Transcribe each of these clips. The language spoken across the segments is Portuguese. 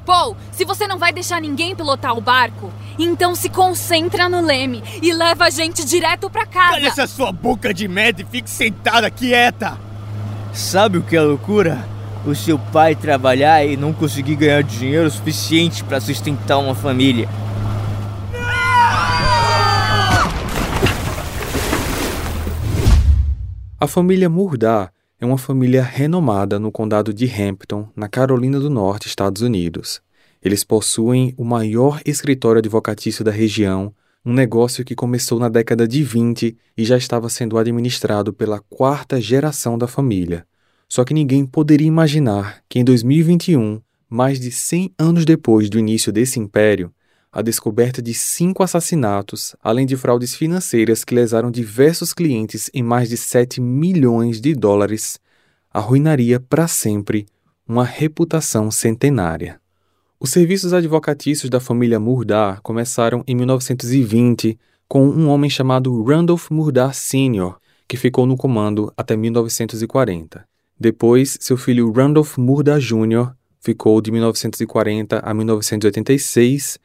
Paul, se você não vai deixar ninguém pilotar o barco, então se concentra no leme e leva a gente direto pra casa. Olha essa sua boca de merda e fique sentada quieta. Sabe o que é loucura? O seu pai trabalhar e não conseguir ganhar dinheiro suficiente para sustentar uma família. A família Murdar é uma família renomada no condado de Hampton, na Carolina do Norte, Estados Unidos. Eles possuem o maior escritório advocatício da região, um negócio que começou na década de 20 e já estava sendo administrado pela quarta geração da família. Só que ninguém poderia imaginar que em 2021, mais de 100 anos depois do início desse império, a descoberta de cinco assassinatos, além de fraudes financeiras que lesaram diversos clientes em mais de 7 milhões de dólares, arruinaria para sempre uma reputação centenária. Os serviços advocatícios da família Murdar começaram em 1920 com um homem chamado Randolph Murdar Sr., que ficou no comando até 1940. Depois, seu filho Randolph Murdar Jr. ficou de 1940 a 1986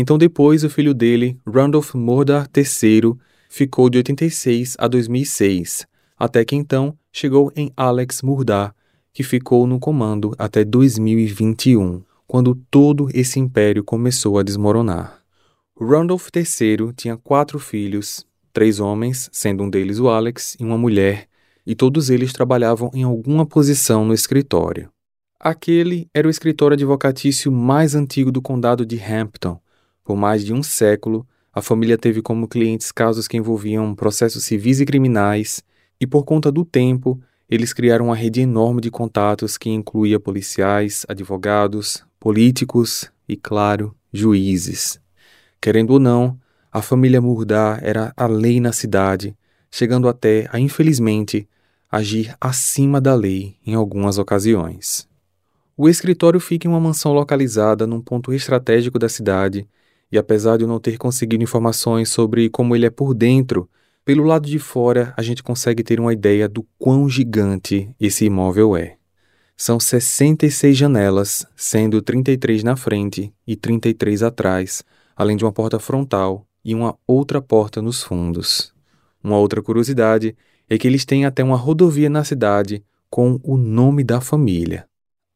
então, depois, o filho dele, Randolph Murdar III, ficou de 86 a 2006, até que então chegou em Alex Murdar, que ficou no comando até 2021, quando todo esse império começou a desmoronar. Randolph III tinha quatro filhos, três homens, sendo um deles o Alex, e uma mulher, e todos eles trabalhavam em alguma posição no escritório. Aquele era o escritório advocatício mais antigo do condado de Hampton, por mais de um século, a família teve como clientes casos que envolviam processos civis e criminais, e por conta do tempo, eles criaram uma rede enorme de contatos que incluía policiais, advogados, políticos e, claro, juízes. Querendo ou não, a família Murdar era a lei na cidade, chegando até a, infelizmente, agir acima da lei em algumas ocasiões. O escritório fica em uma mansão localizada num ponto estratégico da cidade e apesar de eu não ter conseguido informações sobre como ele é por dentro, pelo lado de fora a gente consegue ter uma ideia do quão gigante esse imóvel é. São 66 janelas, sendo 33 na frente e 33 atrás, além de uma porta frontal e uma outra porta nos fundos. Uma outra curiosidade é que eles têm até uma rodovia na cidade com o nome da família.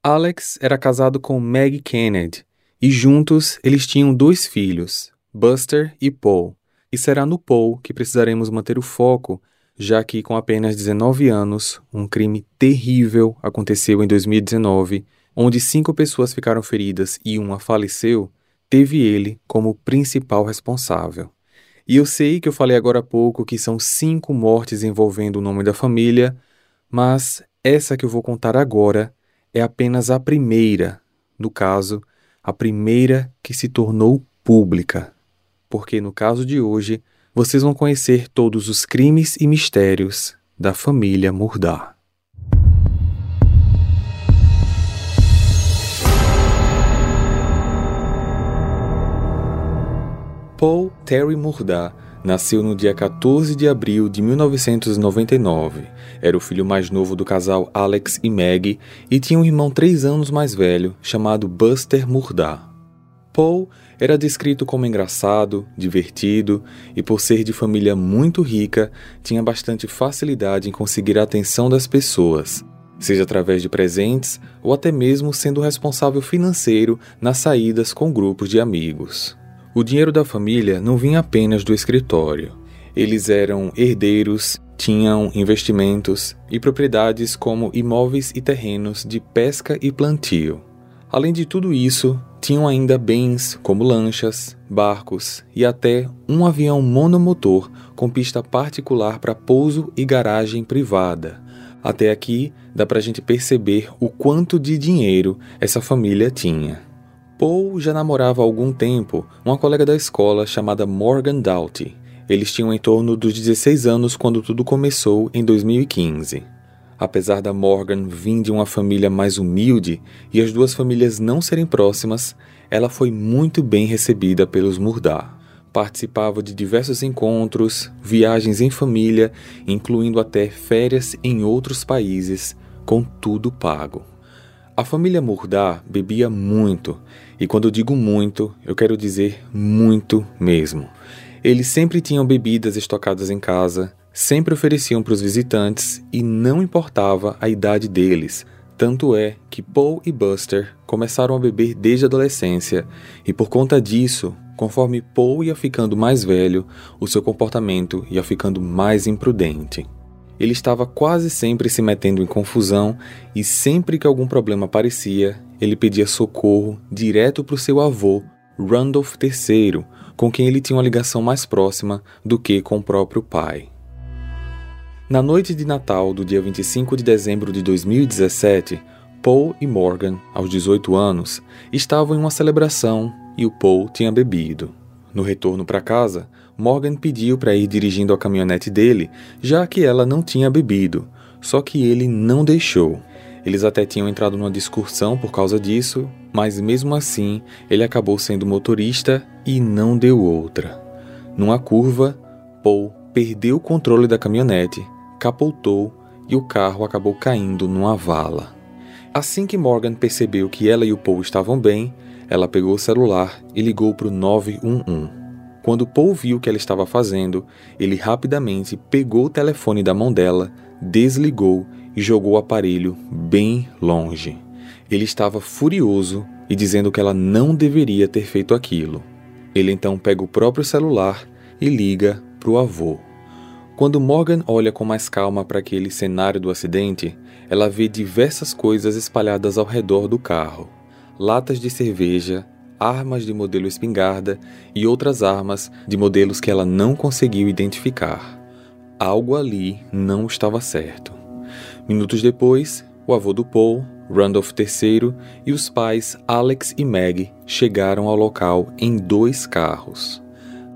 Alex era casado com Meg Kennedy, e juntos eles tinham dois filhos, Buster e Paul. E será no Paul que precisaremos manter o foco, já que com apenas 19 anos, um crime terrível aconteceu em 2019, onde cinco pessoas ficaram feridas e uma faleceu, teve ele como principal responsável. E eu sei que eu falei agora há pouco que são cinco mortes envolvendo o nome da família, mas essa que eu vou contar agora é apenas a primeira, no caso, a primeira que se tornou pública. Porque no caso de hoje, vocês vão conhecer todos os crimes e mistérios da família Murdar. Paul Terry Murdar nasceu no dia 14 de abril de 1999. Era o filho mais novo do casal Alex e Maggie e tinha um irmão três anos mais velho chamado Buster Murdar. Paul era descrito como engraçado, divertido e, por ser de família muito rica, tinha bastante facilidade em conseguir a atenção das pessoas, seja através de presentes ou até mesmo sendo responsável financeiro nas saídas com grupos de amigos. O dinheiro da família não vinha apenas do escritório. Eles eram herdeiros, tinham investimentos e propriedades como imóveis e terrenos de pesca e plantio. Além de tudo isso, tinham ainda bens como lanchas, barcos e até um avião monomotor com pista particular para pouso e garagem privada. Até aqui dá para a gente perceber o quanto de dinheiro essa família tinha. Paul já namorava há algum tempo uma colega da escola chamada Morgan Doughty. Eles tinham em torno dos 16 anos quando tudo começou em 2015. Apesar da Morgan vir de uma família mais humilde e as duas famílias não serem próximas, ela foi muito bem recebida pelos Murdar. Participava de diversos encontros, viagens em família, incluindo até férias em outros países, com tudo pago. A família Murdar bebia muito, e quando digo muito, eu quero dizer muito mesmo. Eles sempre tinham bebidas estocadas em casa, sempre ofereciam para os visitantes e não importava a idade deles. Tanto é que Paul e Buster começaram a beber desde a adolescência, e por conta disso, conforme Paul ia ficando mais velho, o seu comportamento ia ficando mais imprudente. Ele estava quase sempre se metendo em confusão e sempre que algum problema aparecia, ele pedia socorro direto para o seu avô, Randolph III, com quem ele tinha uma ligação mais próxima do que com o próprio pai. Na noite de Natal do dia 25 de dezembro de 2017, Paul e Morgan, aos 18 anos, estavam em uma celebração e o Paul tinha bebido. No retorno para casa, Morgan pediu para ir dirigindo a caminhonete dele, já que ela não tinha bebido, só que ele não deixou. Eles até tinham entrado numa discussão por causa disso, mas mesmo assim ele acabou sendo motorista e não deu outra. Numa curva, Paul perdeu o controle da caminhonete capotou e o carro acabou caindo numa vala. Assim que Morgan percebeu que ela e o Paul estavam bem, ela pegou o celular e ligou para o 911. Quando Paul viu o que ela estava fazendo, ele rapidamente pegou o telefone da mão dela, desligou e jogou o aparelho bem longe. Ele estava furioso e dizendo que ela não deveria ter feito aquilo. Ele então pega o próprio celular e liga para o avô. Quando Morgan olha com mais calma para aquele cenário do acidente, ela vê diversas coisas espalhadas ao redor do carro: latas de cerveja, armas de modelo espingarda e outras armas de modelos que ela não conseguiu identificar. Algo ali não estava certo. Minutos depois, o avô do Paul, Randolph III, e os pais Alex e Meg chegaram ao local em dois carros.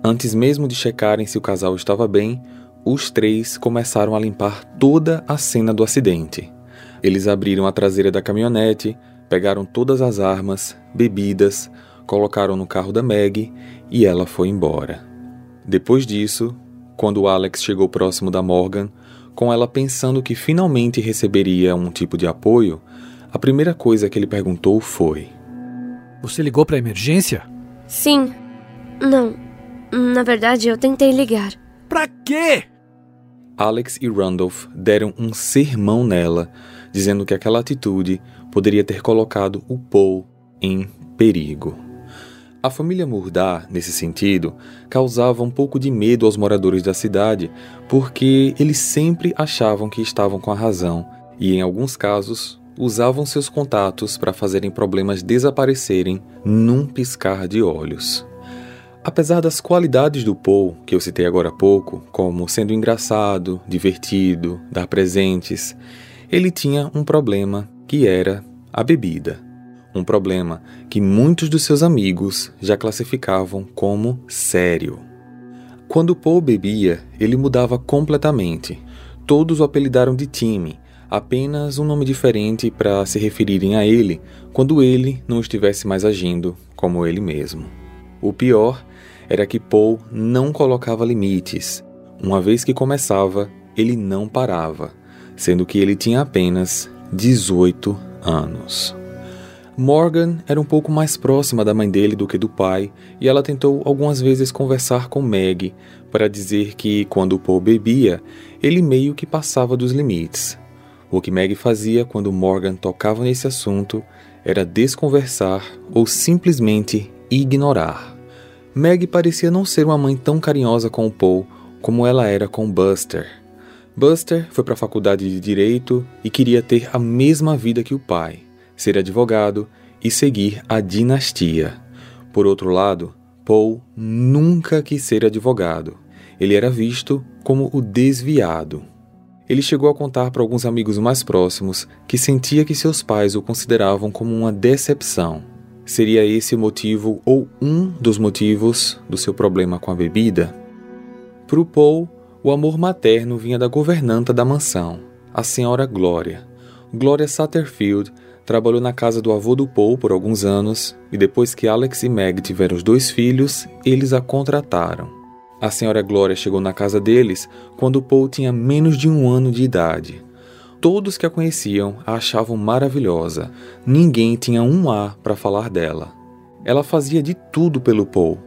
Antes mesmo de checarem se o casal estava bem, os três começaram a limpar toda a cena do acidente. Eles abriram a traseira da caminhonete, pegaram todas as armas, bebidas, colocaram no carro da Meg e ela foi embora. Depois disso, quando Alex chegou próximo da Morgan, com ela pensando que finalmente receberia um tipo de apoio, a primeira coisa que ele perguntou foi: Você ligou para emergência? Sim. Não. Na verdade, eu tentei ligar. Pra quê? Alex e Randolph deram um sermão nela, dizendo que aquela atitude poderia ter colocado o Paul em perigo. A família Murdar, nesse sentido, causava um pouco de medo aos moradores da cidade, porque eles sempre achavam que estavam com a razão e, em alguns casos, usavam seus contatos para fazerem problemas desaparecerem num piscar de olhos. Apesar das qualidades do Paul, que eu citei agora há pouco, como sendo engraçado, divertido, dar presentes, ele tinha um problema que era a bebida. Um problema que muitos dos seus amigos já classificavam como sério. Quando Paul bebia, ele mudava completamente. Todos o apelidaram de Timmy, apenas um nome diferente para se referirem a ele quando ele não estivesse mais agindo como ele mesmo. O pior era que Paul não colocava limites. Uma vez que começava, ele não parava, sendo que ele tinha apenas 18 anos. Morgan era um pouco mais próxima da mãe dele do que do pai, e ela tentou algumas vezes conversar com Meg para dizer que quando Paul bebia, ele meio que passava dos limites. O que Meg fazia quando Morgan tocava nesse assunto era desconversar ou simplesmente ignorar. Meg parecia não ser uma mãe tão carinhosa com o Paul como ela era com Buster. Buster foi para a faculdade de direito e queria ter a mesma vida que o pai, ser advogado e seguir a dinastia. Por outro lado, Paul nunca quis ser advogado. Ele era visto como o desviado. Ele chegou a contar para alguns amigos mais próximos que sentia que seus pais o consideravam como uma decepção. Seria esse o motivo ou um dos motivos do seu problema com a bebida? Para o Paul, o amor materno vinha da governanta da mansão, a senhora Glória. Glória Satterfield trabalhou na casa do avô do Paul por alguns anos e depois que Alex e Meg tiveram os dois filhos, eles a contrataram. A senhora Glória chegou na casa deles quando Paul tinha menos de um ano de idade. Todos que a conheciam a achavam maravilhosa. Ninguém tinha um A para falar dela. Ela fazia de tudo pelo Paul.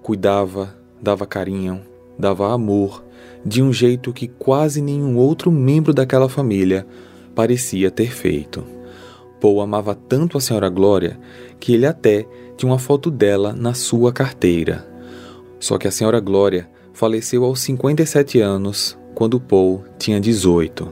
Cuidava, dava carinho, dava amor, de um jeito que quase nenhum outro membro daquela família parecia ter feito. Paul amava tanto a senhora Glória que ele até tinha uma foto dela na sua carteira. Só que a senhora Glória faleceu aos 57 anos, quando Paul tinha 18,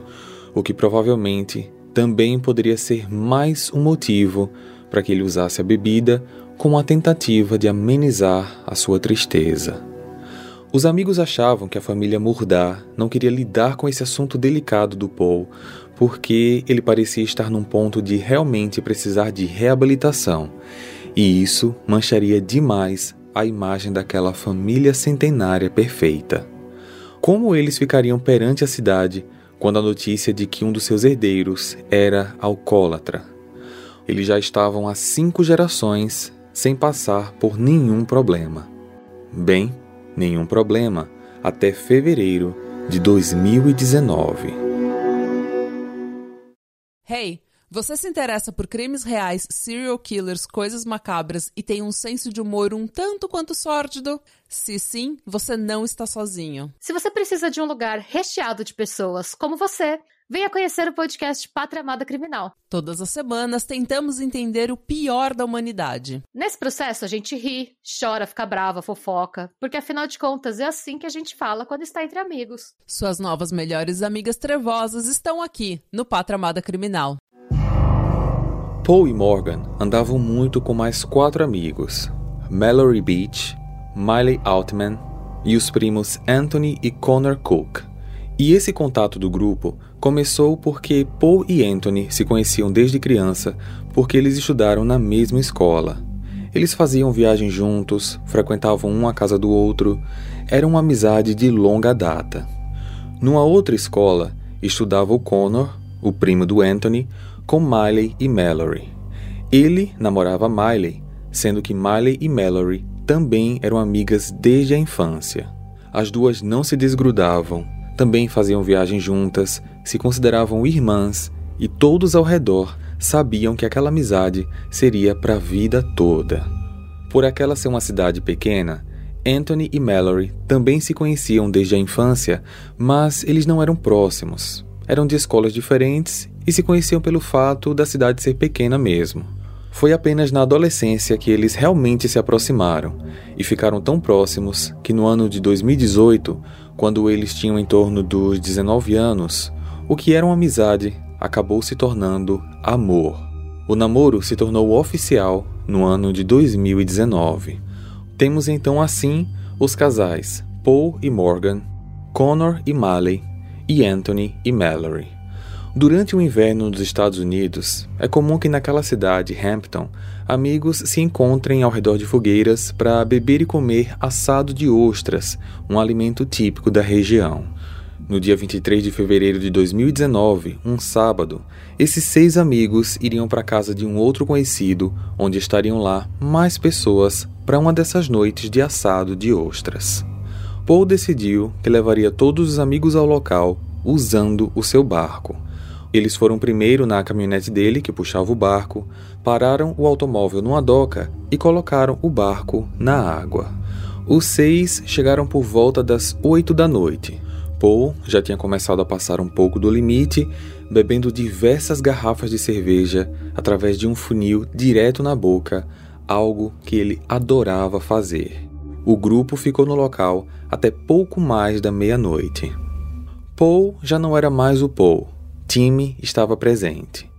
o que provavelmente também poderia ser mais um motivo para que ele usasse a bebida como uma tentativa de amenizar a sua tristeza. Os amigos achavam que a família Murdar não queria lidar com esse assunto delicado do Paul, porque ele parecia estar num ponto de realmente precisar de reabilitação, e isso mancharia demais a imagem daquela família centenária perfeita. Como eles ficariam perante a cidade quando a notícia de que um dos seus herdeiros era alcoólatra? Eles já estavam há cinco gerações sem passar por nenhum problema. Bem, nenhum problema até fevereiro de 2019. Hey, você se interessa por crimes reais, serial killers, coisas macabras e tem um senso de humor um tanto quanto sórdido? Se sim, você não está sozinho. Se você precisa de um lugar recheado de pessoas como você, Venha conhecer o podcast Pátria Amada Criminal. Todas as semanas tentamos entender o pior da humanidade. Nesse processo a gente ri, chora, fica brava, fofoca, porque afinal de contas é assim que a gente fala quando está entre amigos. Suas novas melhores amigas trevosas estão aqui no Pátria Amada Criminal. Paul e Morgan andavam muito com mais quatro amigos: Mallory Beach, Miley Altman e os primos Anthony e Connor Cook. E esse contato do grupo começou porque Paul e Anthony se conheciam desde criança porque eles estudaram na mesma escola. Eles faziam viagens juntos, frequentavam um a casa do outro, era uma amizade de longa data. Numa outra escola, estudava o Connor, o primo do Anthony, com Miley e Mallory. Ele namorava Miley, sendo que Miley e Mallory também eram amigas desde a infância. As duas não se desgrudavam também faziam viagens juntas, se consideravam irmãs e todos ao redor sabiam que aquela amizade seria para a vida toda. Por aquela ser uma cidade pequena, Anthony e Mallory também se conheciam desde a infância, mas eles não eram próximos. Eram de escolas diferentes e se conheciam pelo fato da cidade ser pequena mesmo. Foi apenas na adolescência que eles realmente se aproximaram e ficaram tão próximos que no ano de 2018 quando eles tinham em torno dos 19 anos, o que era uma amizade acabou se tornando amor. O namoro se tornou oficial no ano de 2019. Temos então assim os casais Paul e Morgan, Connor e Malley e Anthony e Mallory. Durante o inverno nos Estados Unidos, é comum que naquela cidade, Hampton, amigos se encontrem ao redor de fogueiras para beber e comer assado de ostras, um alimento típico da região. No dia 23 de fevereiro de 2019, um sábado, esses seis amigos iriam para a casa de um outro conhecido, onde estariam lá mais pessoas para uma dessas noites de assado de ostras. Paul decidiu que levaria todos os amigos ao local usando o seu barco eles foram primeiro na caminhonete dele, que puxava o barco, pararam o automóvel numa doca e colocaram o barco na água. Os seis chegaram por volta das oito da noite. Paul já tinha começado a passar um pouco do limite, bebendo diversas garrafas de cerveja através de um funil direto na boca, algo que ele adorava fazer. O grupo ficou no local até pouco mais da meia-noite. Paul já não era mais o Paul Timmy estava presente.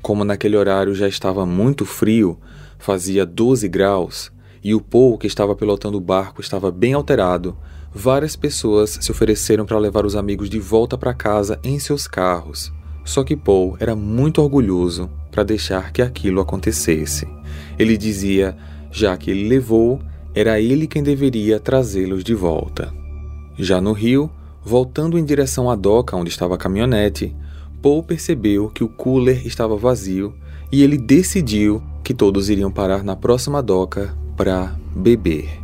Como naquele horário já estava muito frio, fazia 12 graus, e o Paul que estava pilotando o barco estava bem alterado, várias pessoas se ofereceram para levar os amigos de volta para casa em seus carros. Só que Paul era muito orgulhoso para deixar que aquilo acontecesse. Ele dizia, já que ele levou, era ele quem deveria trazê-los de volta. Já no rio, voltando em direção à doca onde estava a caminhonete, Paul percebeu que o cooler estava vazio e ele decidiu que todos iriam parar na próxima doca para beber.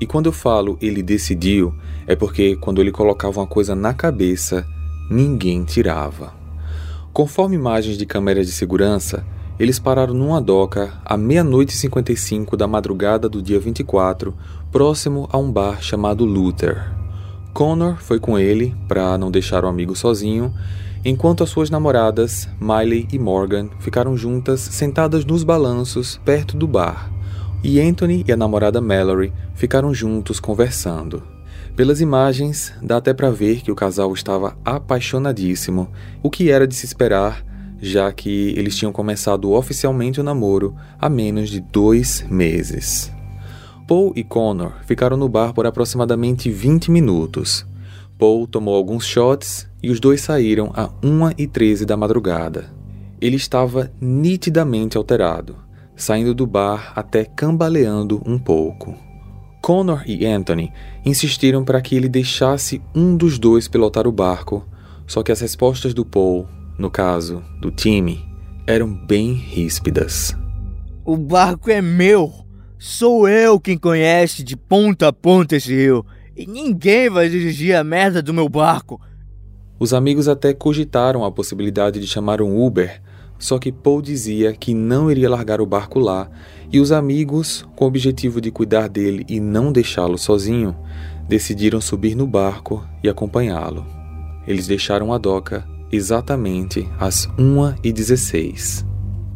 E quando eu falo ele decidiu, é porque quando ele colocava uma coisa na cabeça, ninguém tirava. Conforme imagens de câmeras de segurança, eles pararam numa doca à meia-noite e 55 da madrugada do dia 24, próximo a um bar chamado Luther. Connor foi com ele para não deixar o amigo sozinho, enquanto as suas namoradas, Miley e Morgan, ficaram juntas sentadas nos balanços perto do bar. E Anthony e a namorada Mallory ficaram juntos conversando. Pelas imagens, dá até para ver que o casal estava apaixonadíssimo, o que era de se esperar, já que eles tinham começado oficialmente o namoro há menos de dois meses. Paul e Connor ficaram no bar por aproximadamente 20 minutos. Paul tomou alguns shots e os dois saíram a 1h13 da madrugada. Ele estava nitidamente alterado, saindo do bar até cambaleando um pouco. Connor e Anthony insistiram para que ele deixasse um dos dois pilotar o barco, só que as respostas do Paul, no caso do time, eram bem ríspidas. O barco é meu! Sou eu quem conhece de ponta a ponta esse rio. E ninguém vai dirigir a merda do meu barco. Os amigos até cogitaram a possibilidade de chamar um Uber, só que Paul dizia que não iria largar o barco lá, e os amigos, com o objetivo de cuidar dele e não deixá-lo sozinho, decidiram subir no barco e acompanhá-lo. Eles deixaram a doca exatamente às 1h16.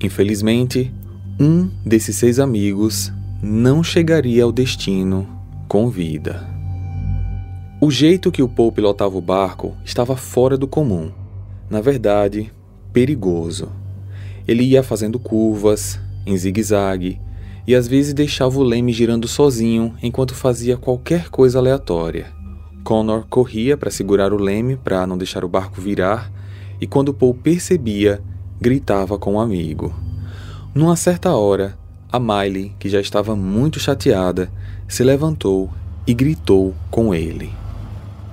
Infelizmente, um desses seis amigos não chegaria ao destino com vida. O jeito que o Paul pilotava o barco estava fora do comum. Na verdade, perigoso. Ele ia fazendo curvas, em zigue-zague, e às vezes deixava o leme girando sozinho enquanto fazia qualquer coisa aleatória. Connor corria para segurar o leme para não deixar o barco virar, e quando Paul percebia, gritava com o um amigo. Numa certa hora, a Miley, que já estava muito chateada, se levantou e gritou com ele.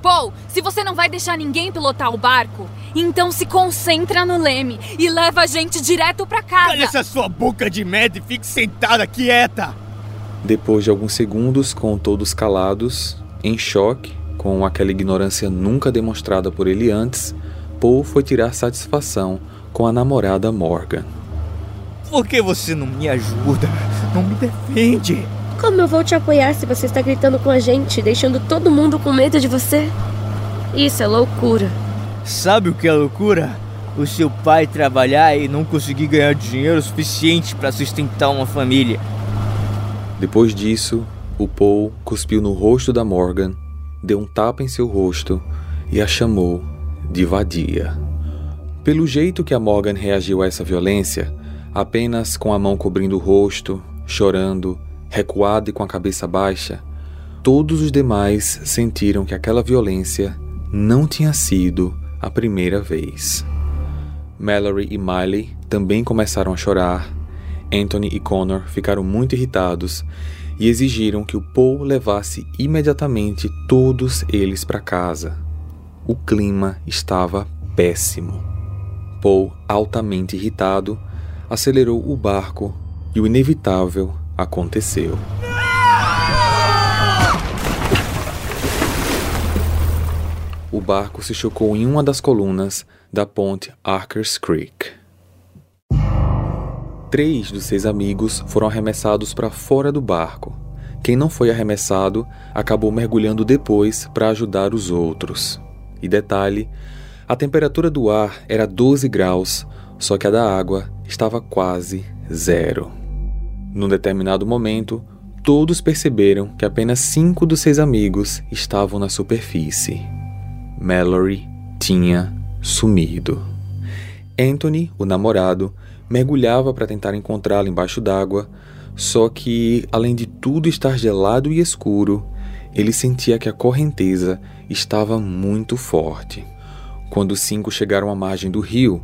Paul, se você não vai deixar ninguém pilotar o barco, então se concentra no leme e leva a gente direto para casa. Cala essa sua boca de merda e fique sentada quieta. Depois de alguns segundos, com todos calados, em choque, com aquela ignorância nunca demonstrada por ele antes, Paul foi tirar satisfação com a namorada Morgan. Por que você não me ajuda? Não me defende? Como eu vou te apoiar se você está gritando com a gente, deixando todo mundo com medo de você? Isso é loucura. Sabe o que é loucura? O seu pai trabalhar e não conseguir ganhar dinheiro suficiente para sustentar uma família. Depois disso, o Paul cuspiu no rosto da Morgan, deu um tapa em seu rosto e a chamou de vadia. Pelo jeito que a Morgan reagiu a essa violência, apenas com a mão cobrindo o rosto, chorando, recuado e com a cabeça baixa, todos os demais sentiram que aquela violência não tinha sido a primeira vez. Mallory e Miley também começaram a chorar. Anthony e Connor ficaram muito irritados e exigiram que o Paul levasse imediatamente todos eles para casa. O clima estava péssimo. Paul, altamente irritado, acelerou o barco e o inevitável aconteceu. O barco se chocou em uma das colunas da ponte Archer's Creek. Três dos seis amigos foram arremessados para fora do barco. Quem não foi arremessado acabou mergulhando depois para ajudar os outros. E detalhe: a temperatura do ar era 12 graus, só que a da água estava quase zero. Num determinado momento, todos perceberam que apenas cinco dos seis amigos estavam na superfície. Mallory tinha sumido. Anthony, o namorado, mergulhava para tentar encontrá-la embaixo d'água, só que, além de tudo estar gelado e escuro, ele sentia que a correnteza estava muito forte. Quando os cinco chegaram à margem do rio,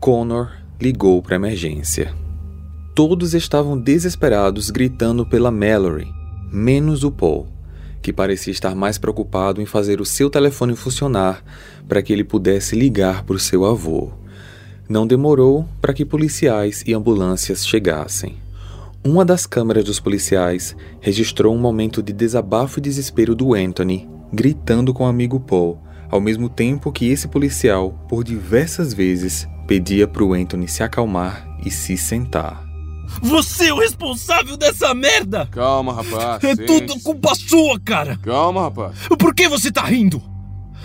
Connor ligou para a emergência. Todos estavam desesperados gritando pela Mallory, menos o Paul, que parecia estar mais preocupado em fazer o seu telefone funcionar para que ele pudesse ligar para o seu avô. Não demorou para que policiais e ambulâncias chegassem. Uma das câmeras dos policiais registrou um momento de desabafo e desespero do Anthony, gritando com o amigo Paul, ao mesmo tempo que esse policial, por diversas vezes, pedia para o Anthony se acalmar e se sentar. Você é o responsável dessa merda! Calma, rapaz. É sente. tudo culpa sua, cara! Calma, rapaz. Por que você tá rindo?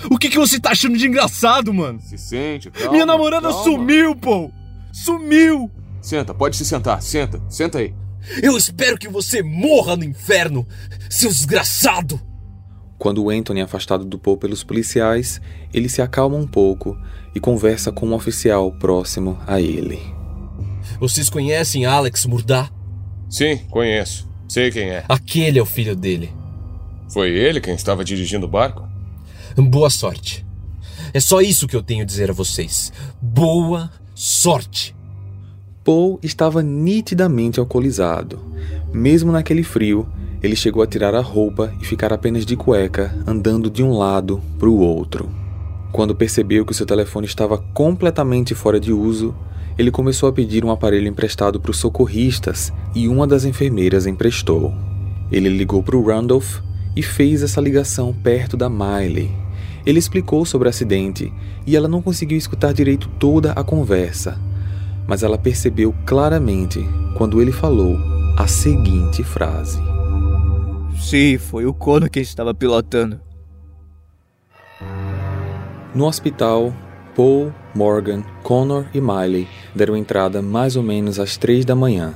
O que, que você tá achando de engraçado, mano? Se sente, calma. Minha namorada calma. sumiu, pô! Sumiu! Senta, pode se sentar. Senta, senta aí. Eu espero que você morra no inferno, seu desgraçado! Quando o Anthony é afastado do Paul pelos policiais, ele se acalma um pouco e conversa com um oficial próximo a ele. Vocês conhecem Alex Murdá? Sim, conheço. Sei quem é. Aquele é o filho dele. Foi ele quem estava dirigindo o barco? Boa sorte. É só isso que eu tenho a dizer a vocês. Boa sorte. Paul estava nitidamente alcoolizado. Mesmo naquele frio, ele chegou a tirar a roupa e ficar apenas de cueca, andando de um lado para o outro. Quando percebeu que seu telefone estava completamente fora de uso, ele começou a pedir um aparelho emprestado para os socorristas e uma das enfermeiras emprestou. Ele ligou para o Randolph e fez essa ligação perto da Miley. Ele explicou sobre o acidente e ela não conseguiu escutar direito toda a conversa, mas ela percebeu claramente quando ele falou a seguinte frase: Sim, foi o Kono quem estava pilotando. No hospital, Paul, Morgan, Connor e Miley deram entrada mais ou menos às três da manhã.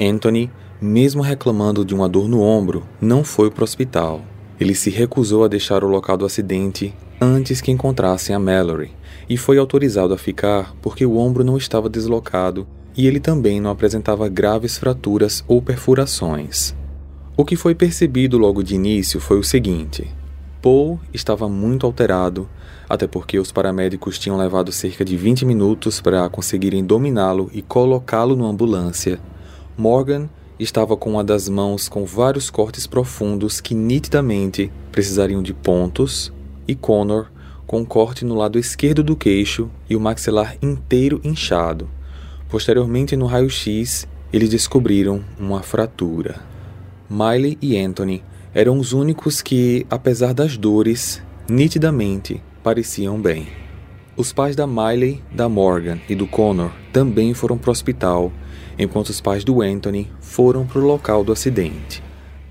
Anthony, mesmo reclamando de uma dor no ombro, não foi para o hospital. Ele se recusou a deixar o local do acidente antes que encontrassem a Mallory e foi autorizado a ficar porque o ombro não estava deslocado e ele também não apresentava graves fraturas ou perfurações. O que foi percebido logo de início foi o seguinte: Paul estava muito alterado, até porque os paramédicos tinham levado cerca de 20 minutos para conseguirem dominá-lo e colocá-lo numa ambulância. Morgan estava com uma das mãos com vários cortes profundos que nitidamente precisariam de pontos, e Connor com um corte no lado esquerdo do queixo e o maxilar inteiro inchado. Posteriormente, no raio-x, eles descobriram uma fratura. Miley e Anthony eram os únicos que, apesar das dores, nitidamente pareciam bem. Os pais da Miley, da Morgan e do Connor também foram para o hospital, enquanto os pais do Anthony foram para o local do acidente.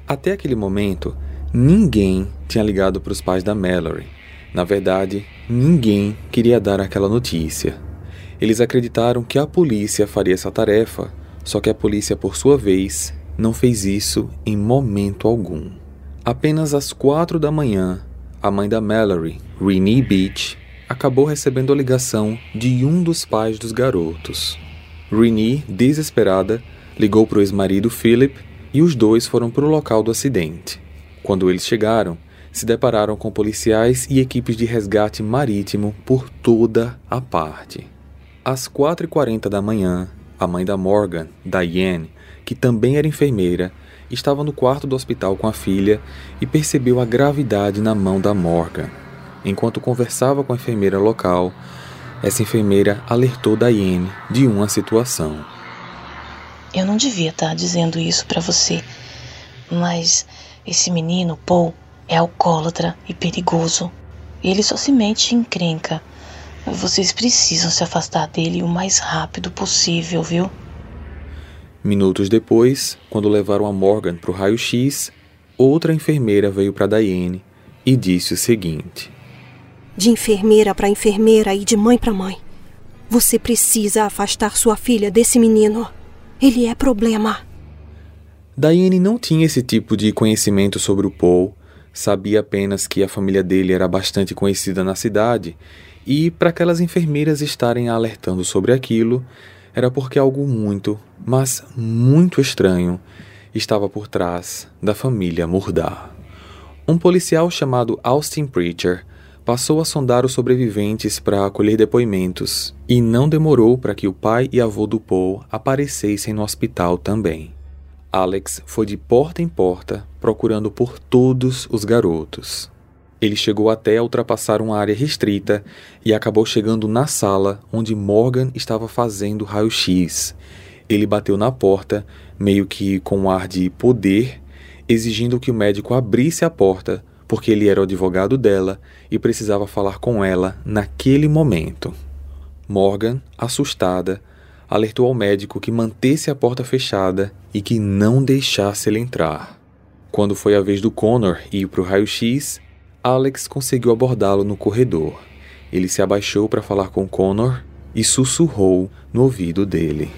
Até aquele momento, ninguém tinha ligado para os pais da Mallory. Na verdade, ninguém queria dar aquela notícia. Eles acreditaram que a polícia faria essa tarefa, só que a polícia, por sua vez, não fez isso em momento algum. Apenas às quatro da manhã, a mãe da Mallory, Renee Beach, acabou recebendo a ligação de um dos pais dos garotos. Renee, desesperada, ligou para o ex-marido Philip e os dois foram para o local do acidente. Quando eles chegaram, se depararam com policiais e equipes de resgate marítimo por toda a parte. Às 4h40 da manhã, a mãe da Morgan, Diane, que também era enfermeira, estava no quarto do hospital com a filha e percebeu a gravidade na mão da Morgan. Enquanto conversava com a enfermeira local, essa enfermeira alertou Diane de uma situação. Eu não devia estar dizendo isso para você, mas esse menino, Paul, é alcoólatra e perigoso. Ele só se mete em encrenca. Vocês precisam se afastar dele o mais rápido possível, viu? Minutos depois, quando levaram a Morgan para o raio-x, outra enfermeira veio para Diane e disse o seguinte: De enfermeira para enfermeira e de mãe para mãe. Você precisa afastar sua filha desse menino. Ele é problema. Diane não tinha esse tipo de conhecimento sobre o Paul, sabia apenas que a família dele era bastante conhecida na cidade, e para aquelas enfermeiras estarem alertando sobre aquilo, era porque algo muito, mas muito estranho estava por trás da família Murdar. Um policial chamado Austin Preacher passou a sondar os sobreviventes para acolher depoimentos e não demorou para que o pai e avô do Paul aparecessem no hospital também. Alex foi de porta em porta procurando por todos os garotos. Ele chegou até a ultrapassar uma área restrita e acabou chegando na sala onde Morgan estava fazendo raio-x. Ele bateu na porta, meio que com um ar de poder, exigindo que o médico abrisse a porta, porque ele era o advogado dela e precisava falar com ela naquele momento. Morgan, assustada, alertou ao médico que mantesse a porta fechada e que não deixasse ele entrar. Quando foi a vez do Connor ir para o raio-x, Alex conseguiu abordá-lo no corredor. Ele se abaixou para falar com Connor e sussurrou no ouvido dele.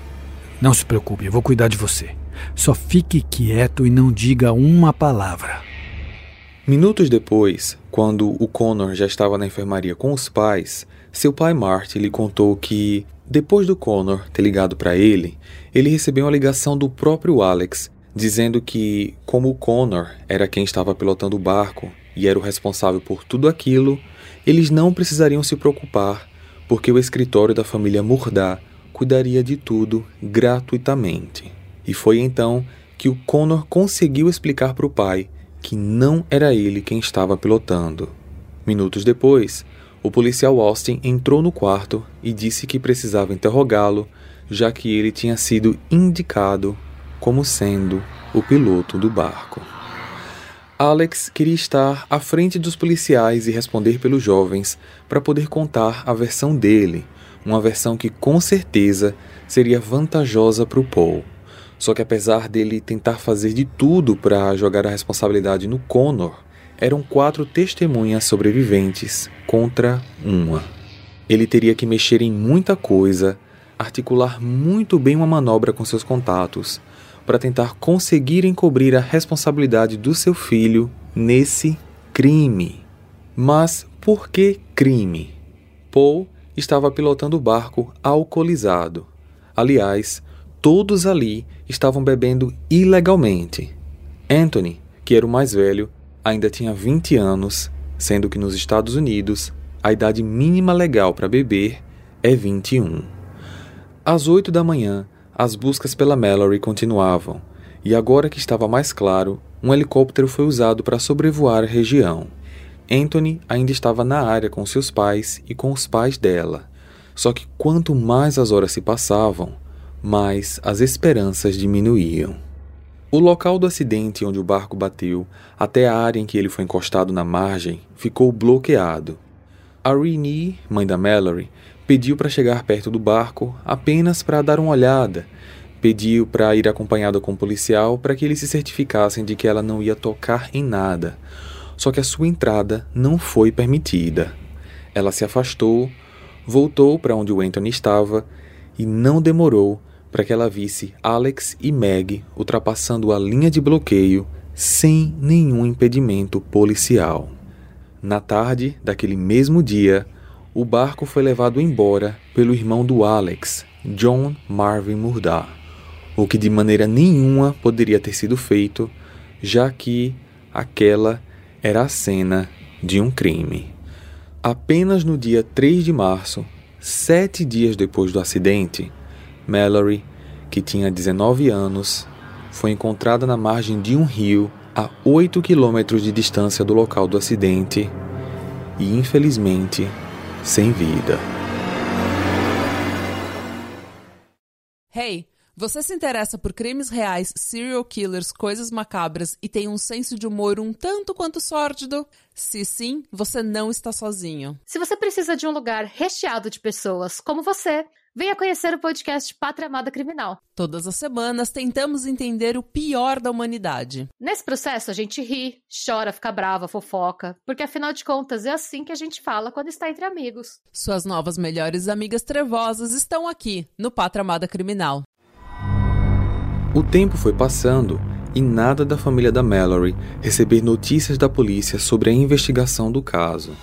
Não se preocupe, eu vou cuidar de você. Só fique quieto e não diga uma palavra. Minutos depois, quando o Connor já estava na enfermaria com os pais, seu pai Marty lhe contou que, depois do Connor ter ligado para ele, ele recebeu uma ligação do próprio Alex dizendo que, como o Connor era quem estava pilotando o barco e era o responsável por tudo aquilo, eles não precisariam se preocupar, porque o escritório da família Murdá cuidaria de tudo gratuitamente. E foi então que o Connor conseguiu explicar para o pai que não era ele quem estava pilotando. Minutos depois, o policial Austin entrou no quarto e disse que precisava interrogá-lo, já que ele tinha sido indicado como sendo o piloto do barco. Alex queria estar à frente dos policiais e responder pelos jovens para poder contar a versão dele, uma versão que com certeza seria vantajosa para o Paul. Só que apesar dele tentar fazer de tudo para jogar a responsabilidade no Connor, eram quatro testemunhas sobreviventes contra uma. Ele teria que mexer em muita coisa, articular muito bem uma manobra com seus contatos, para tentar conseguir encobrir a responsabilidade do seu filho nesse crime. Mas por que crime? Paul estava pilotando o barco alcoolizado. Aliás, todos ali estavam bebendo ilegalmente. Anthony, que era o mais velho, ainda tinha 20 anos, sendo que nos Estados Unidos a idade mínima legal para beber é 21. Às 8 da manhã, as buscas pela Mallory continuavam, e agora que estava mais claro, um helicóptero foi usado para sobrevoar a região. Anthony ainda estava na área com seus pais e com os pais dela. Só que quanto mais as horas se passavam, mais as esperanças diminuíam. O local do acidente onde o barco bateu, até a área em que ele foi encostado na margem, ficou bloqueado. A Renee, mãe da Mallory, pediu para chegar perto do barco apenas para dar uma olhada. Pediu para ir acompanhada com o um policial para que eles se certificassem de que ela não ia tocar em nada. Só que a sua entrada não foi permitida. Ela se afastou, voltou para onde o Anthony estava e não demorou para que ela visse Alex e Meg ultrapassando a linha de bloqueio sem nenhum impedimento policial. Na tarde daquele mesmo dia, o barco foi levado embora pelo irmão do Alex, John Marvin Murdaugh, o que de maneira nenhuma poderia ter sido feito, já que aquela era a cena de um crime. Apenas no dia 3 de março, sete dias depois do acidente, Mallory, que tinha 19 anos, foi encontrada na margem de um rio a 8 quilômetros de distância do local do acidente e, infelizmente, sem vida. Hey, você se interessa por crimes reais, serial killers, coisas macabras e tem um senso de humor um tanto quanto sórdido? Se sim, você não está sozinho. Se você precisa de um lugar recheado de pessoas como você, venha conhecer o podcast Pátria Amada Criminal. Todas as semanas tentamos entender o pior da humanidade. Nesse processo a gente ri, chora, fica brava, fofoca, porque afinal de contas é assim que a gente fala quando está entre amigos. Suas novas melhores amigas trevosas estão aqui no Pátria Amada Criminal. O tempo foi passando e nada da família da Mallory receber notícias da polícia sobre a investigação do caso.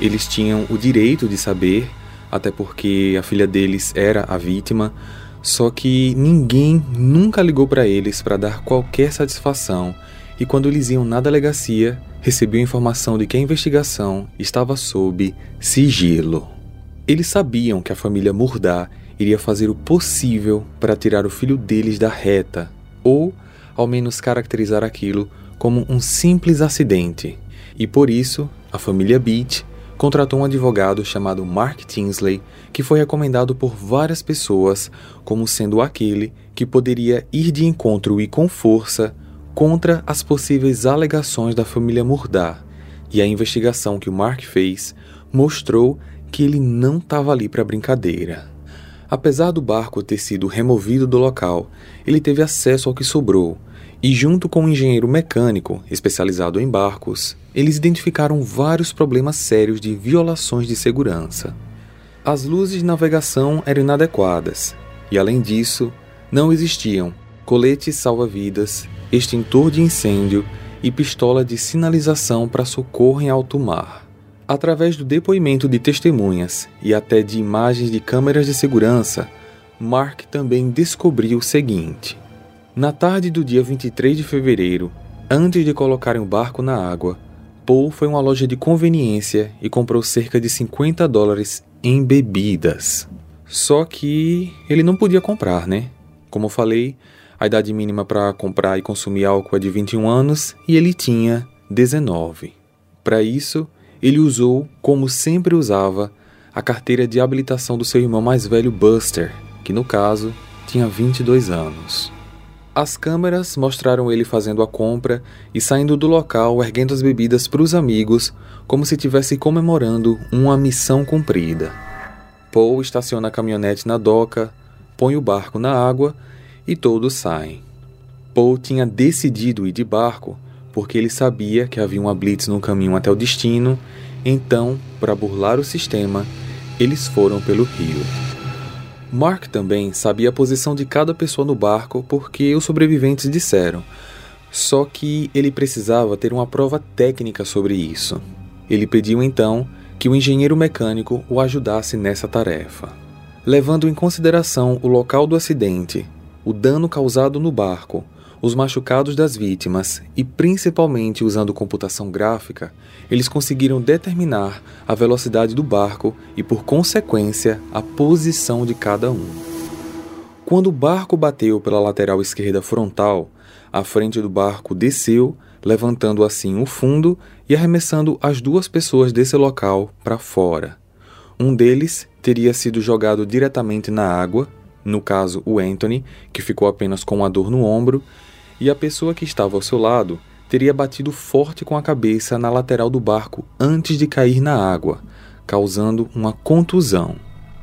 Eles tinham o direito de saber, até porque a filha deles era a vítima, só que ninguém nunca ligou para eles para dar qualquer satisfação. E quando eles iam na delegacia, recebiam informação de que a investigação estava sob sigilo. Eles sabiam que a família Murdá iria fazer o possível para tirar o filho deles da reta, ou ao menos caracterizar aquilo como um simples acidente. E por isso, a família Beach contratou um advogado chamado Mark Tinsley, que foi recomendado por várias pessoas como sendo aquele que poderia ir de encontro e com força contra as possíveis alegações da família Murdar. E a investigação que o Mark fez mostrou que ele não estava ali para brincadeira. Apesar do barco ter sido removido do local, ele teve acesso ao que sobrou, e junto com um engenheiro mecânico especializado em barcos, eles identificaram vários problemas sérios de violações de segurança. As luzes de navegação eram inadequadas, e além disso, não existiam colete salva-vidas, extintor de incêndio e pistola de sinalização para socorro em alto mar. Através do depoimento de testemunhas e até de imagens de câmeras de segurança, Mark também descobriu o seguinte: na tarde do dia 23 de fevereiro, antes de colocarem o barco na água, Paul foi a uma loja de conveniência e comprou cerca de 50 dólares em bebidas. Só que ele não podia comprar, né? Como falei, a idade mínima para comprar e consumir álcool é de 21 anos e ele tinha 19. Para isso, ele usou, como sempre usava, a carteira de habilitação do seu irmão mais velho Buster, que no caso tinha 22 anos. As câmeras mostraram ele fazendo a compra e saindo do local erguendo as bebidas para os amigos, como se estivesse comemorando uma missão cumprida. Paul estaciona a caminhonete na doca, põe o barco na água e todos saem. Paul tinha decidido ir de barco porque ele sabia que havia uma blitz no caminho até o destino, então, para burlar o sistema, eles foram pelo rio. Mark também sabia a posição de cada pessoa no barco porque os sobreviventes disseram, só que ele precisava ter uma prova técnica sobre isso. Ele pediu então que o engenheiro mecânico o ajudasse nessa tarefa. Levando em consideração o local do acidente, o dano causado no barco, os machucados das vítimas e principalmente usando computação gráfica, eles conseguiram determinar a velocidade do barco e, por consequência, a posição de cada um. Quando o barco bateu pela lateral esquerda frontal, a frente do barco desceu, levantando assim o fundo e arremessando as duas pessoas desse local para fora. Um deles teria sido jogado diretamente na água, no caso o Anthony, que ficou apenas com uma dor no ombro, e a pessoa que estava ao seu lado teria batido forte com a cabeça na lateral do barco antes de cair na água, causando uma contusão.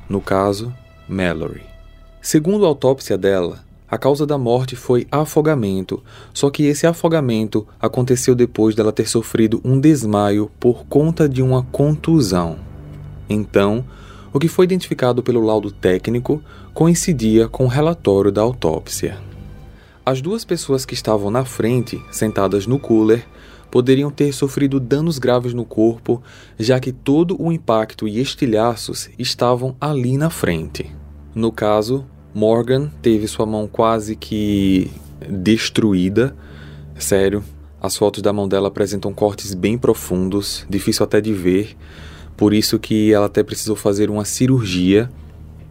No caso, Mallory. Segundo a autópsia dela, a causa da morte foi afogamento, só que esse afogamento aconteceu depois dela ter sofrido um desmaio por conta de uma contusão. Então, o que foi identificado pelo laudo técnico coincidia com o relatório da autópsia. As duas pessoas que estavam na frente, sentadas no cooler, poderiam ter sofrido danos graves no corpo, já que todo o impacto e estilhaços estavam ali na frente. No caso, Morgan teve sua mão quase que destruída. Sério, as fotos da mão dela apresentam cortes bem profundos, difícil até de ver, por isso que ela até precisou fazer uma cirurgia.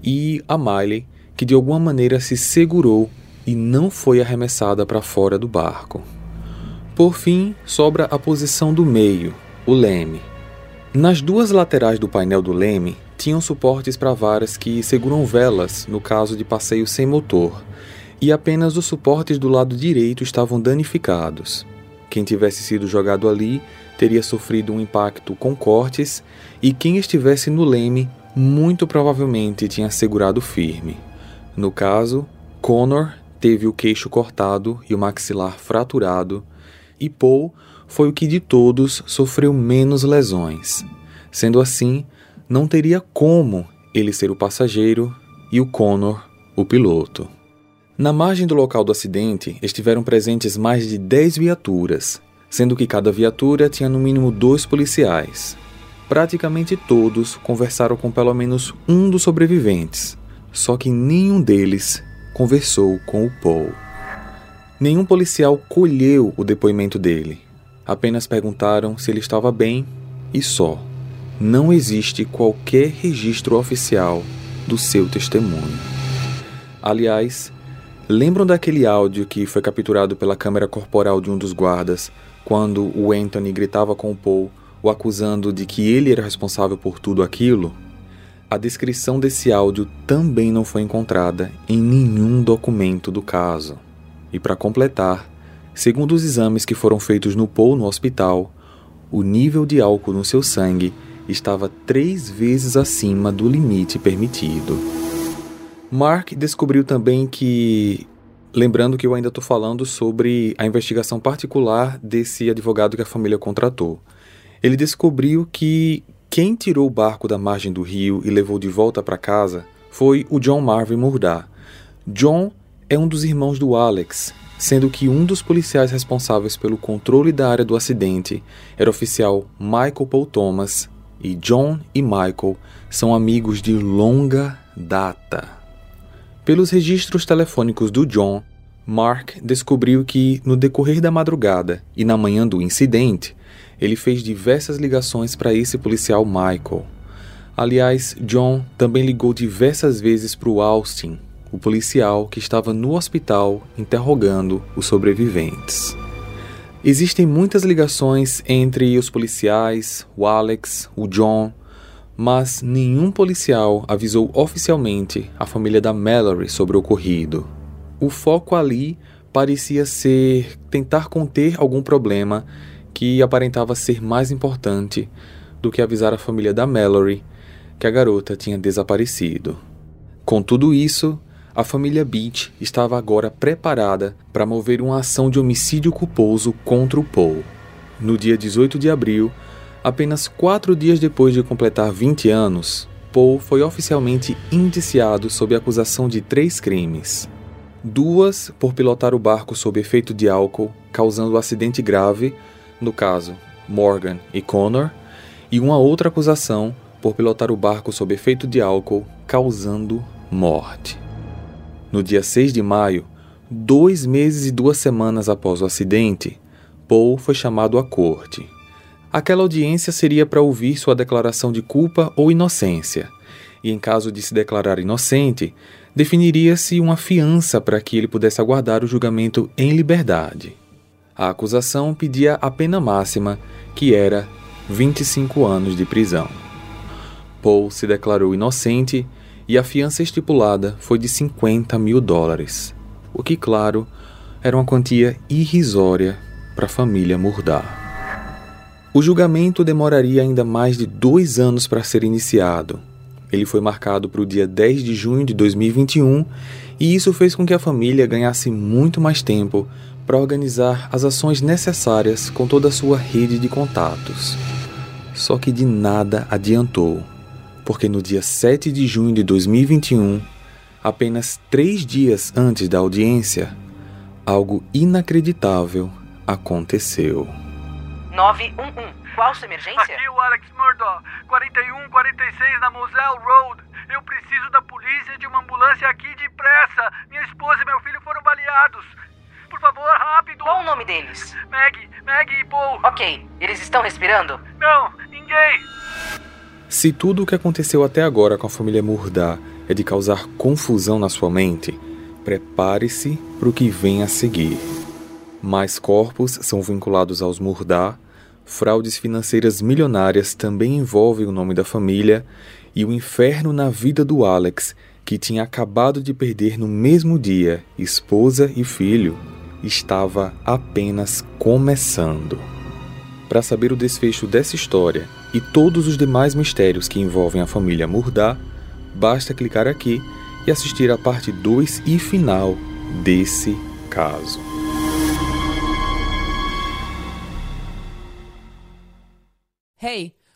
E a Miley, que de alguma maneira se segurou e não foi arremessada para fora do barco. Por fim, sobra a posição do meio, o leme. Nas duas laterais do painel do leme tinham suportes para varas que seguram velas no caso de passeio sem motor, e apenas os suportes do lado direito estavam danificados. Quem tivesse sido jogado ali teria sofrido um impacto com cortes, e quem estivesse no leme muito provavelmente tinha segurado firme. No caso, Connor teve o queixo cortado e o maxilar fraturado, e Paul foi o que de todos sofreu menos lesões. Sendo assim, não teria como ele ser o passageiro e o Connor o piloto. Na margem do local do acidente estiveram presentes mais de 10 viaturas, sendo que cada viatura tinha no mínimo dois policiais. Praticamente todos conversaram com pelo menos um dos sobreviventes, só que nenhum deles conversou com o Paul. Nenhum policial colheu o depoimento dele. Apenas perguntaram se ele estava bem e só. Não existe qualquer registro oficial do seu testemunho. Aliás, lembram daquele áudio que foi capturado pela câmera corporal de um dos guardas quando o Anthony gritava com o Paul, o acusando de que ele era responsável por tudo aquilo? A descrição desse áudio também não foi encontrada em nenhum documento do caso. E para completar, segundo os exames que foram feitos no Paul no hospital, o nível de álcool no seu sangue estava três vezes acima do limite permitido. Mark descobriu também que. Lembrando que eu ainda estou falando sobre a investigação particular desse advogado que a família contratou. Ele descobriu que quem tirou o barco da margem do rio e levou de volta para casa foi o John Marvin Murdar. John é um dos irmãos do Alex, sendo que um dos policiais responsáveis pelo controle da área do acidente era o oficial Michael Paul Thomas, e John e Michael são amigos de longa data. Pelos registros telefônicos do John, Mark descobriu que, no decorrer da madrugada e na manhã do incidente, ele fez diversas ligações para esse policial Michael. Aliás, John também ligou diversas vezes para o Austin, o policial que estava no hospital interrogando os sobreviventes. Existem muitas ligações entre os policiais, o Alex, o John, mas nenhum policial avisou oficialmente a família da Mallory sobre o ocorrido. O foco ali parecia ser tentar conter algum problema que aparentava ser mais importante do que avisar a família da Mallory que a garota tinha desaparecido. Com tudo isso, a família Beach estava agora preparada para mover uma ação de homicídio culposo contra o Paul. No dia 18 de abril, apenas quatro dias depois de completar 20 anos, Paul foi oficialmente indiciado sob acusação de três crimes. Duas por pilotar o barco sob efeito de álcool, causando um acidente grave, no caso Morgan e Connor, e uma outra acusação por pilotar o barco sob efeito de álcool, causando morte. No dia 6 de maio, dois meses e duas semanas após o acidente, Paul foi chamado à corte. Aquela audiência seria para ouvir sua declaração de culpa ou inocência, e em caso de se declarar inocente, definiria-se uma fiança para que ele pudesse aguardar o julgamento em liberdade. A acusação pedia a pena máxima, que era 25 anos de prisão. Paul se declarou inocente e a fiança estipulada foi de 50 mil dólares, o que, claro, era uma quantia irrisória para a família Murdar. O julgamento demoraria ainda mais de dois anos para ser iniciado. Ele foi marcado para o dia 10 de junho de 2021 e isso fez com que a família ganhasse muito mais tempo para organizar as ações necessárias com toda a sua rede de contatos. Só que de nada adiantou porque no dia 7 de junho de 2021, apenas três dias antes da audiência, algo inacreditável aconteceu. 911, qual sua emergência? Aqui o Alex Murdoch, 4146 na Moselle Road. Eu preciso da polícia de uma ambulância aqui depressa. Minha esposa e meu filho foram baleados. Por favor, rápido. Qual o nome deles? Meg, Meg e Paul. Ok, eles estão respirando? Não, ninguém. Se tudo o que aconteceu até agora com a família Murdar é de causar confusão na sua mente, prepare-se para o que vem a seguir. Mais corpos são vinculados aos Murdar, fraudes financeiras milionárias também envolvem o nome da família e o inferno na vida do Alex, que tinha acabado de perder no mesmo dia esposa e filho, estava apenas começando. Para saber o desfecho dessa história e todos os demais mistérios que envolvem a família Murdar, basta clicar aqui e assistir a parte 2 e final desse caso. Hey,